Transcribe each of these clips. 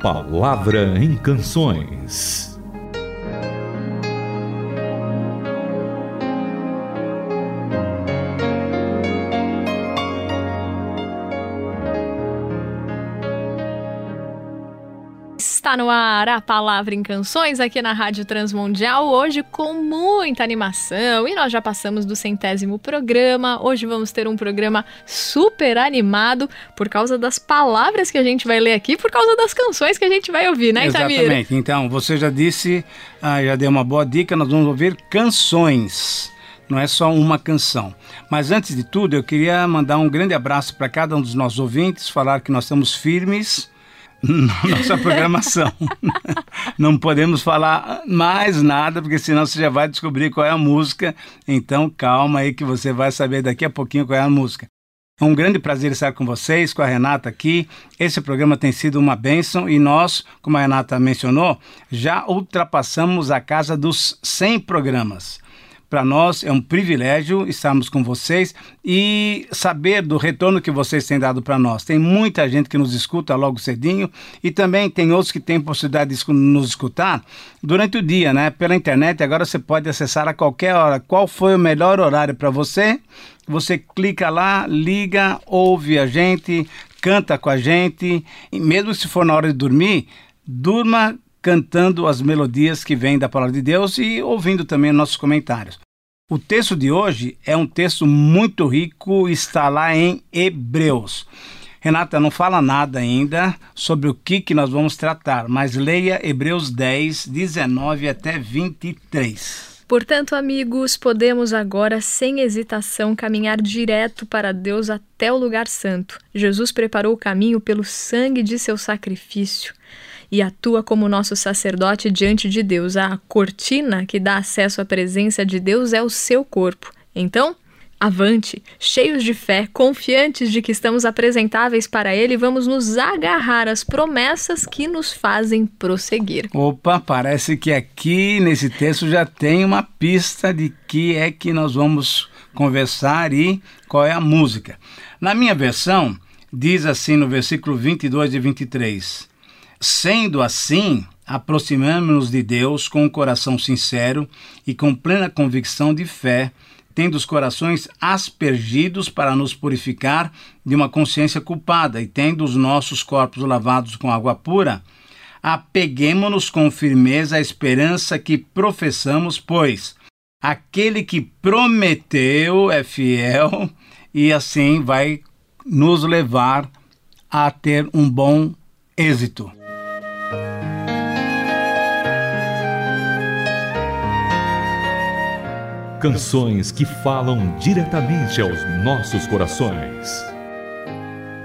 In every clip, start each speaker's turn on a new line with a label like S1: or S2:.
S1: Palavra em Canções.
S2: Está no ar a Palavra em Canções aqui na Rádio Transmundial, hoje com muita animação. E nós já passamos do centésimo programa. Hoje vamos ter um programa super animado por causa das palavras que a gente vai ler aqui, por causa das canções que a gente vai ouvir, né, Itamir?
S3: Exatamente. Então, você já disse, ah, já deu uma boa dica, nós vamos ouvir canções não é só uma canção. Mas antes de tudo, eu queria mandar um grande abraço para cada um dos nossos ouvintes, falar que nós estamos firmes nossa programação. Não podemos falar mais nada, porque senão você já vai descobrir qual é a música. Então, calma aí que você vai saber daqui a pouquinho qual é a música. É um grande prazer estar com vocês, com a Renata aqui. Esse programa tem sido uma bênção e nós, como a Renata mencionou, já ultrapassamos a casa dos 100 programas. Para nós é um privilégio estarmos com vocês e saber do retorno que vocês têm dado para nós. Tem muita gente que nos escuta logo cedinho e também tem outros que têm possibilidade de nos escutar durante o dia, né? Pela internet. Agora você pode acessar a qualquer hora. Qual foi o melhor horário para você? Você clica lá, liga, ouve a gente, canta com a gente. E mesmo se for na hora de dormir, durma cantando as melodias que vêm da palavra de Deus e ouvindo também nossos comentários. O texto de hoje é um texto muito rico, está lá em Hebreus. Renata não fala nada ainda sobre o que, que nós vamos tratar, mas leia Hebreus 10, 19 até 23.
S2: Portanto, amigos, podemos agora, sem hesitação, caminhar direto para Deus até o lugar santo. Jesus preparou o caminho pelo sangue de seu sacrifício e atua como nosso sacerdote diante de Deus. A cortina que dá acesso à presença de Deus é o seu corpo. Então, Avante, cheios de fé, confiantes de que estamos apresentáveis para Ele, vamos nos agarrar às promessas que nos fazem prosseguir.
S3: Opa, parece que aqui nesse texto já tem uma pista de que é que nós vamos conversar e qual é a música. Na minha versão, diz assim no versículo 22 e 23: Sendo assim, aproximamos-nos de Deus com um coração sincero e com plena convicção de fé, tendo os corações aspergidos para nos purificar de uma consciência culpada e tendo os nossos corpos lavados com água pura, apeguemo-nos com firmeza à esperança que professamos, pois aquele que prometeu é fiel e assim vai nos levar a ter um bom êxito.
S1: Canções que falam diretamente aos nossos corações.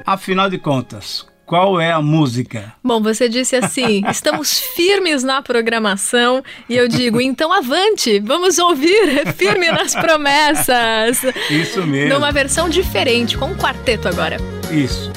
S3: Afinal de contas, qual é a música?
S2: Bom, você disse assim: estamos firmes na programação, e eu digo, então avante, vamos ouvir Firme nas Promessas.
S3: Isso mesmo.
S2: Numa versão diferente, com um quarteto agora.
S3: Isso.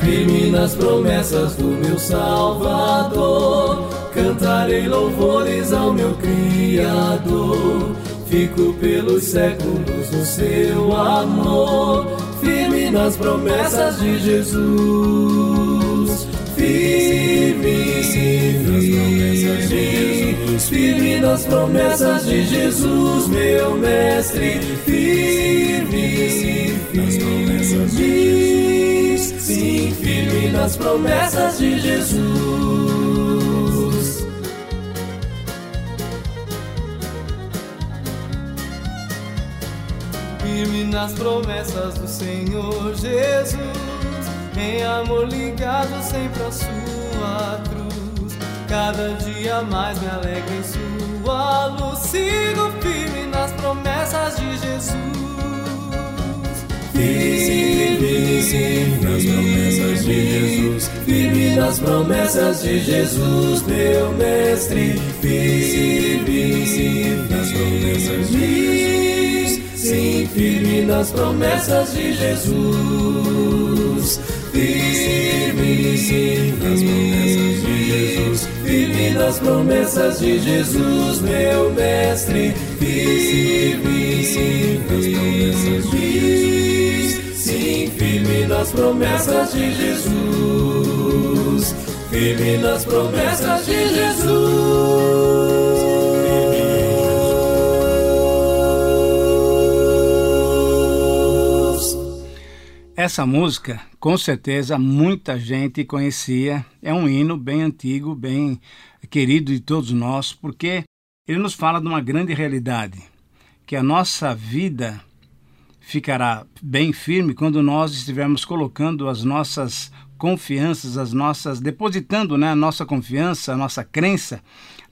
S4: Firme nas promessas do meu Salvador, cantarei louvores ao meu Criador. Fico pelos séculos no seu amor, firme nas promessas de Jesus. Firme, firme, firme nas promessas de Jesus, meu mestre. Firme, firme sim, firme nas promessas de Jesus. Nas promessas do Senhor Jesus, em amor ligado sempre à sua cruz. Cada dia mais me alegro em sua luz, sigo firme nas promessas de Jesus. Firme, firme nas promessas de Jesus, firme nas promessas de Jesus, meu mestre. Firme, firme nas promessas de Jesus, sim, firme nas promessas de Jesus. Firme, firme nas promessas de Jesus, firme nas promessas de Jesus, meu mestre. Firme, firme nas promessas de Jesus. nas promessas de Jesus. Firme nas promessas de Jesus.
S3: Essa música, com certeza, muita gente conhecia. É um hino bem antigo, bem querido de todos nós, porque ele nos fala de uma grande realidade, que a nossa vida ficará bem firme quando nós estivermos colocando as nossas confianças, as nossas depositando, né, a nossa confiança, a nossa crença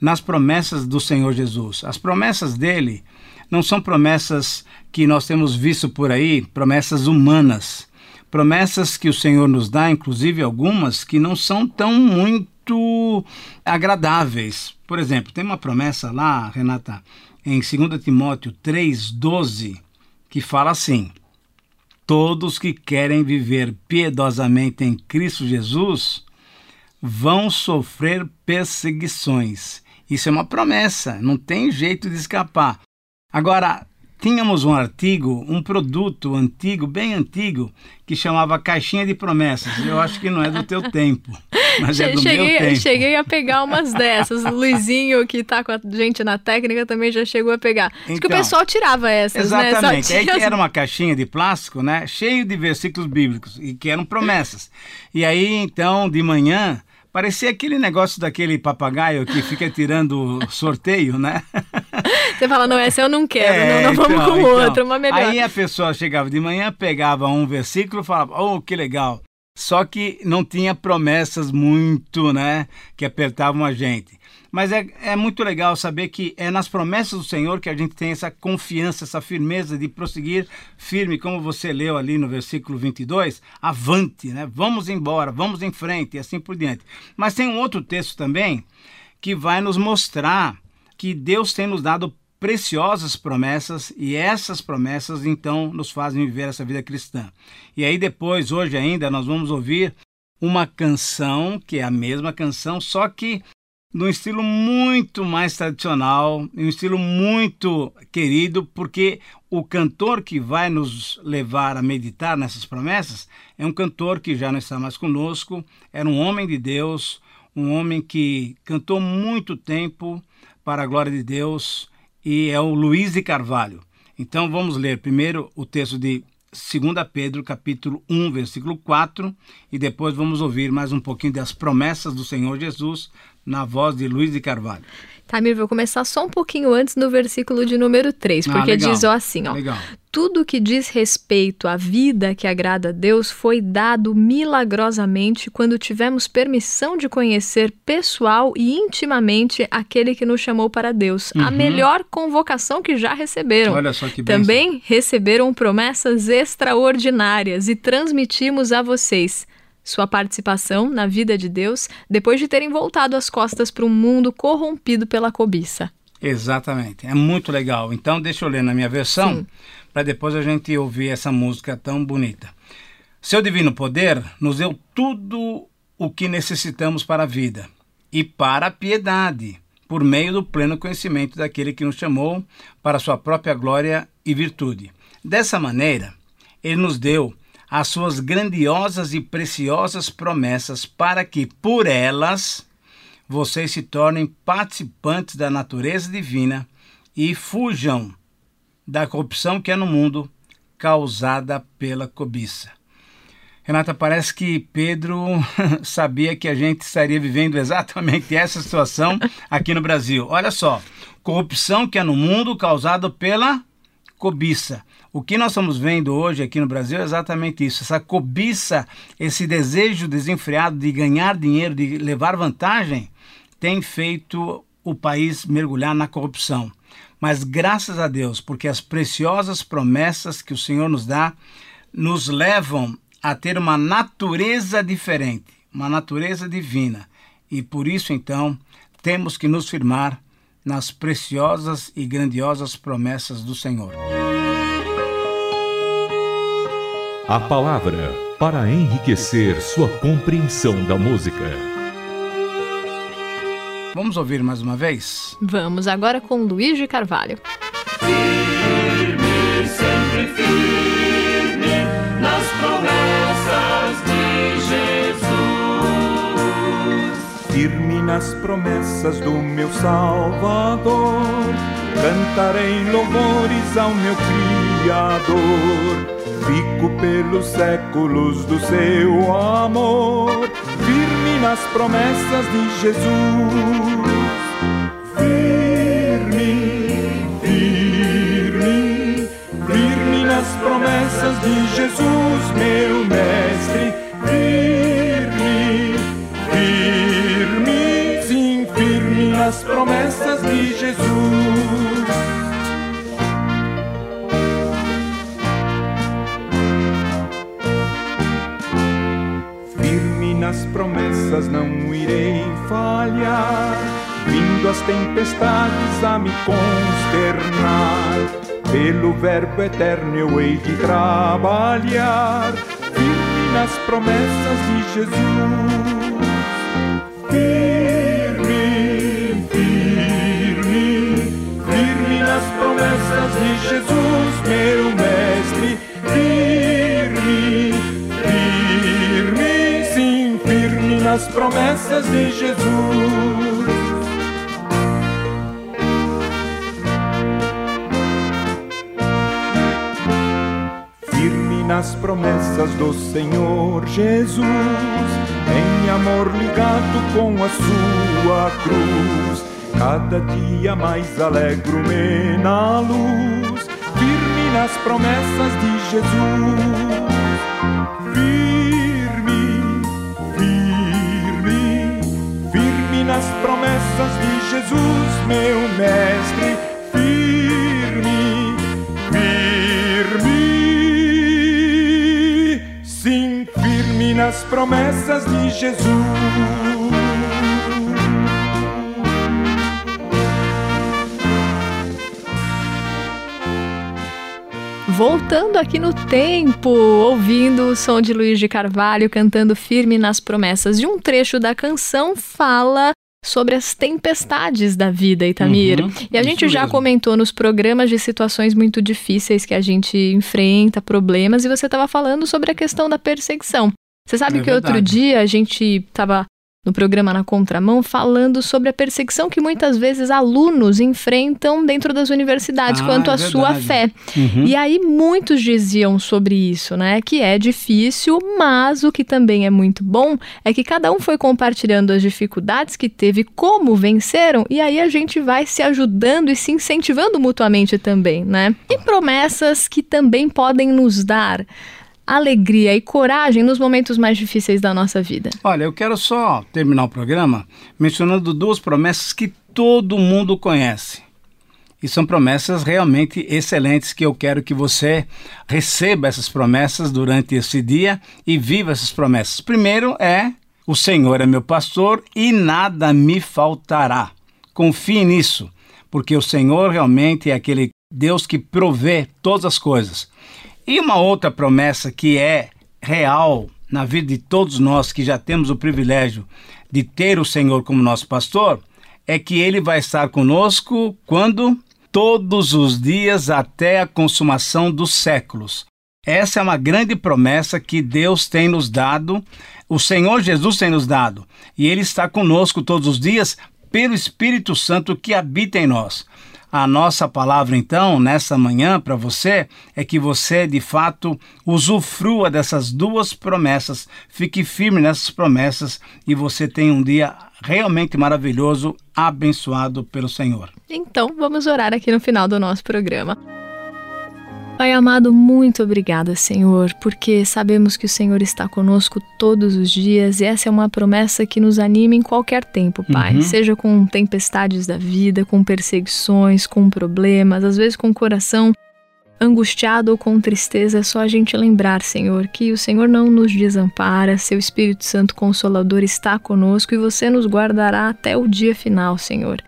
S3: nas promessas do Senhor Jesus. As promessas dele não são promessas que nós temos visto por aí, promessas humanas promessas que o Senhor nos dá, inclusive algumas que não são tão muito agradáveis. Por exemplo, tem uma promessa lá, Renata, em 2 Timóteo 3,12, que fala assim: Todos que querem viver piedosamente em Cristo Jesus vão sofrer perseguições. Isso é uma promessa, não tem jeito de escapar. Agora, tínhamos um artigo, um produto antigo, bem antigo, que chamava Caixinha de Promessas. Eu acho que não é do teu tempo, mas é do
S2: cheguei,
S3: meu tempo.
S2: Cheguei a pegar umas dessas. O Luizinho, que está com a gente na técnica, também já chegou a pegar. Acho então, que o então, pessoal tirava essas,
S3: né? exatamente. né? Exatamente. Era uma caixinha de plástico, né? Cheio de versículos bíblicos, e que eram promessas. E aí, então, de manhã Parecia aquele negócio daquele papagaio que fica tirando sorteio, né?
S2: Você fala, não, essa eu não quero, é, não, não vamos então, com então, outra, uma melhor.
S3: Aí a pessoa chegava de manhã, pegava um versículo e falava, oh, que legal. Só que não tinha promessas muito, né, que apertavam a gente. Mas é, é muito legal saber que é nas promessas do Senhor que a gente tem essa confiança, essa firmeza de prosseguir firme, como você leu ali no versículo 22, avante, né? Vamos embora, vamos em frente e assim por diante. Mas tem um outro texto também que vai nos mostrar que Deus tem nos dado preciosas promessas e essas promessas então nos fazem viver essa vida cristã. E aí depois, hoje ainda, nós vamos ouvir uma canção que é a mesma canção, só que num estilo muito mais tradicional, um estilo muito querido, porque o cantor que vai nos levar a meditar nessas promessas é um cantor que já não está mais conosco, era um homem de Deus, um homem que cantou muito tempo para a glória de Deus e é o Luiz de Carvalho. Então vamos ler primeiro o texto de 2 Pedro, capítulo 1, versículo 4, e depois vamos ouvir mais um pouquinho das promessas do Senhor Jesus na voz de Luiz de Carvalho.
S2: Tamir, vou começar só um pouquinho antes no versículo de número 3, ah, porque ah, diz ó, assim, ó. Legal. Tudo que diz respeito à vida que agrada a Deus foi dado milagrosamente quando tivemos permissão de conhecer pessoal e intimamente aquele que nos chamou para Deus. Uhum. A melhor convocação que já receberam.
S3: Olha só que
S2: Também receberam promessas extraordinárias e transmitimos a vocês sua participação na vida de Deus depois de terem voltado as costas para um mundo corrompido pela cobiça.
S3: Exatamente, é muito legal. Então, deixa eu ler na minha versão, para depois a gente ouvir essa música tão bonita. Seu divino poder nos deu tudo o que necessitamos para a vida e para a piedade, por meio do pleno conhecimento daquele que nos chamou para a sua própria glória e virtude. Dessa maneira, ele nos deu as suas grandiosas e preciosas promessas para que, por elas, vocês se tornem participantes da natureza divina e fujam da corrupção que é no mundo causada pela cobiça. Renata, parece que Pedro sabia que a gente estaria vivendo exatamente essa situação aqui no Brasil. Olha só, corrupção que é no mundo causada pela cobiça. O que nós estamos vendo hoje aqui no Brasil é exatamente isso: essa cobiça, esse desejo desenfreado de ganhar dinheiro, de levar vantagem, tem feito o país mergulhar na corrupção. Mas graças a Deus, porque as preciosas promessas que o Senhor nos dá nos levam a ter uma natureza diferente, uma natureza divina. E por isso, então, temos que nos firmar nas preciosas e grandiosas promessas do Senhor.
S1: A palavra para enriquecer sua compreensão da música.
S3: Vamos ouvir mais uma vez?
S2: Vamos agora com Luiz de Carvalho.
S4: Nas promessas
S5: do meu Salvador. Cantarei louvores ao meu Criador. Fico pelos séculos do seu amor, firme nas promessas de Jesus. Firme, firme, firme nas promessas de Jesus, meu mestre. Nas promessas de Jesus. nas promessas não irei falhar. Vindo as tempestades a me consternar, pelo Verbo eterno eu hei de trabalhar, firme nas promessas de Jesus. Firme, nas promessas de Jesus. Firme nas promessas do Senhor Jesus, em amor ligado com a sua cruz. Cada dia mais alegro-me na luz, firme nas promessas de Jesus. Firme, promessas de Jesus, meu mestre. Firme, firme, sim, firme nas promessas de Jesus.
S2: Voltando aqui no tempo, ouvindo o som de Luiz de Carvalho cantando firme nas promessas. E um trecho da canção fala sobre as tempestades da vida, Itamir.
S3: Uhum,
S2: e a gente já
S3: mesmo.
S2: comentou nos programas de situações muito difíceis que a gente enfrenta, problemas, e você estava falando sobre a questão da perseguição. Você sabe
S3: É
S2: que outro
S3: verdade.
S2: dia a gente estava no programa Na Contramão falando sobre a perseguição que muitas vezes alunos enfrentam dentro das universidades
S3: Ah,
S2: quanto
S3: é
S2: à sua
S3: verdade.
S2: fé.
S3: Uhum.
S2: E aí muitos diziam sobre isso, né? Que é difícil, mas o que também é muito bom é que cada um foi compartilhando as dificuldades que teve, como venceram, e aí a gente vai se ajudando e se incentivando mutuamente também, né? E promessas que também podem nos dar alegria e coragem nos momentos mais difíceis da nossa vida.
S3: Olha, eu quero só terminar o programa mencionando duas promessas que todo mundo conhece. E são promessas realmente excelentes que eu quero que você receba essas promessas durante esse dia e viva essas promessas. Primeiro é: o Senhor é meu pastor e nada me faltará. Confie nisso, porque o Senhor realmente é aquele Deus que provê todas as coisas. E uma outra promessa que é real na vida de todos nós que já temos o privilégio de ter o Senhor como nosso pastor é que ele vai estar conosco quando todos os dias até a consumação dos séculos. Essa é uma grande promessa que Deus tem nos dado, o Senhor Jesus tem nos dado, e ele está conosco todos os dias pelo Espírito Santo que habita em nós. A nossa palavra, então, nessa manhã para você é que você, de fato, usufrua dessas duas promessas, fique firme nessas promessas e você tenha um dia realmente maravilhoso, abençoado pelo Senhor.
S2: Então, vamos orar aqui no final do nosso programa. Pai amado, muito obrigada, Senhor, porque sabemos que o Senhor está conosco todos os dias e essa é uma promessa que nos anima em qualquer tempo, Pai.
S3: Uhum.
S2: Seja com tempestades da vida, com perseguições, com problemas, às vezes com o coração angustiado ou com tristeza, é só a gente lembrar, Senhor, que o Senhor não nos desampara, seu Espírito Santo Consolador está conosco e você nos guardará até o dia final, Senhor.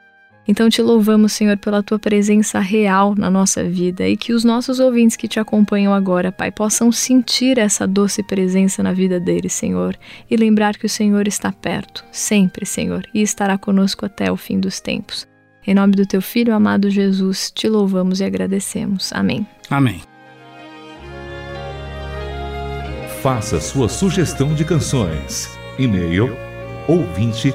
S2: Então te louvamos, Senhor, pela tua presença real na nossa vida e que os nossos ouvintes que te acompanham agora, Pai, possam sentir essa doce presença na vida deles, Senhor, e lembrar que o Senhor está perto, sempre, Senhor, e estará conosco até o fim dos tempos. Em nome do teu filho amado Jesus, te louvamos e agradecemos. Amém.
S3: Amém.
S1: Faça sua sugestão de canções. E-mail ouvinte